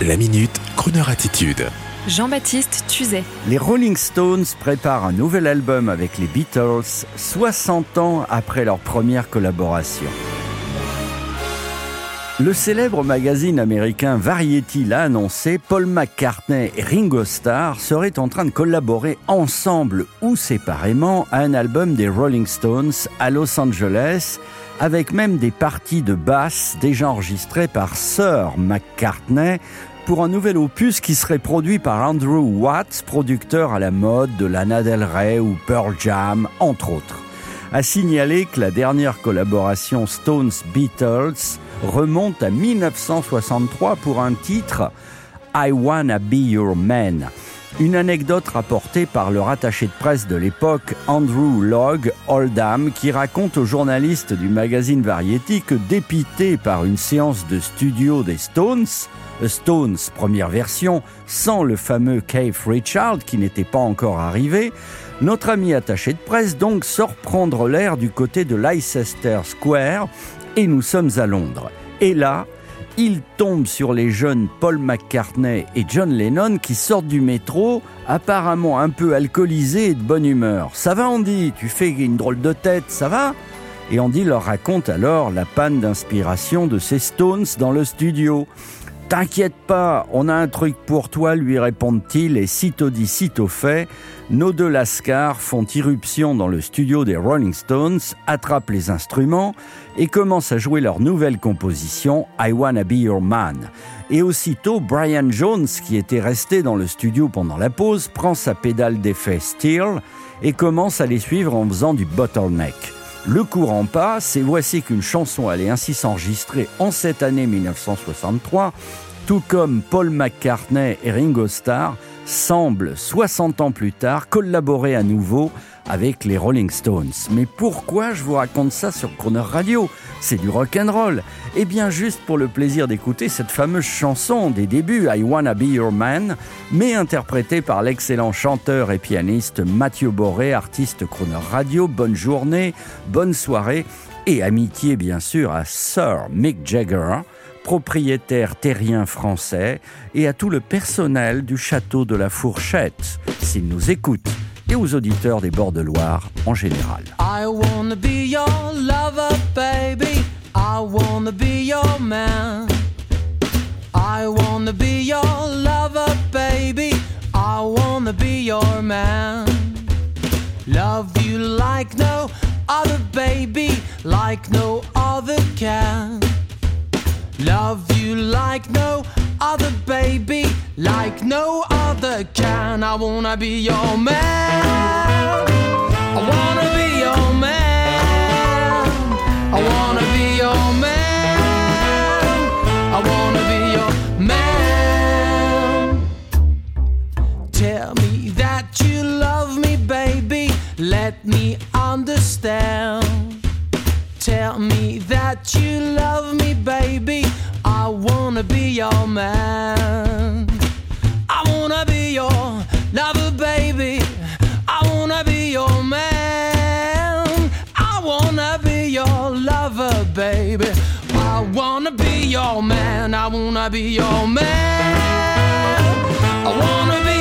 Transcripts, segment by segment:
La minute, Kroneur attitude. Jean-Baptiste Tuzet. Les Rolling Stones préparent un nouvel album avec les Beatles, 60 ans après leur première collaboration. Le célèbre magazine américain Variety l'a annoncé, Paul McCartney et Ringo Starr seraient en train de collaborer ensemble ou séparément à un album des Rolling Stones à Los Angeles, avec même des parties de basse déjà enregistrées par Sir McCartney pour un nouvel opus qui serait produit par Andrew Watts, producteur à la mode de Lana Del Rey ou Pearl Jam, entre autres. A signaler que la dernière collaboration Stones-Beatles remonte à 1963 pour un titre I Wanna Be Your Man. Une anecdote rapportée par le rattaché de presse de l'époque, Andrew Logg Oldham, qui raconte aux journalistes du magazine Variety que dépité par une séance de studio des Stones, Stones première version, sans le fameux Keith Richard qui n'était pas encore arrivé, notre ami attaché de presse donc sort prendre l'air du côté de Leicester Square et nous sommes à Londres. Et là, il tombe sur les jeunes Paul McCartney et John Lennon qui sortent du métro, apparemment un peu alcoolisés et de bonne humeur. Ça va Andy? Tu fais une drôle de tête, ça va? Et Andy leur raconte alors la panne d'inspiration de ces Stones dans le studio. T'inquiète pas, on a un truc pour toi, lui répondent-ils, et sitôt dit, sitôt fait, nos deux lascars font irruption dans le studio des Rolling Stones, attrapent les instruments et commencent à jouer leur nouvelle composition, I Wanna Be Your Man. Et aussitôt, Brian Jones, qui était resté dans le studio pendant la pause, prend sa pédale d'effet Steel et commence à les suivre en faisant du bottleneck. Le courant passe et voici qu'une chanson allait ainsi s'enregistrer en cette année 1963, tout comme Paul McCartney et Ringo Starr semblent 60 ans plus tard collaborer à nouveau avec les Rolling Stones. Mais pourquoi je vous raconte ça sur Croner Radio? C'est du rock and roll. Eh bien juste pour le plaisir d'écouter cette fameuse chanson des débuts I Wanna Be Your Man, mais interprétée par l'excellent chanteur et pianiste Mathieu Boré, artiste Croner Radio. Bonne journée, bonne soirée et amitié bien sûr à Sir Mick Jagger propriétaire terrien français, et à tout le personnel du château de la Fourchette, s'il nous écoute et aux auditeurs des bords de Loire en général. I wanna be your lover, baby. I wanna be your man. I wanna be your lover, baby. I wanna be your man. Love you like no other, baby, like no other can. Love you like no other, baby, like no other can. I wanna be your man. I wanna be your man. I wanna be your man. I wanna be your man. Tell me that you love me, baby. Let me understand. Tell me that you love me, baby. I wanna be your man. I wanna be your lover, baby. I wanna be your man. I wanna be your lover, baby. I wanna be your man. I wanna be your man. I wanna be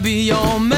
be your man.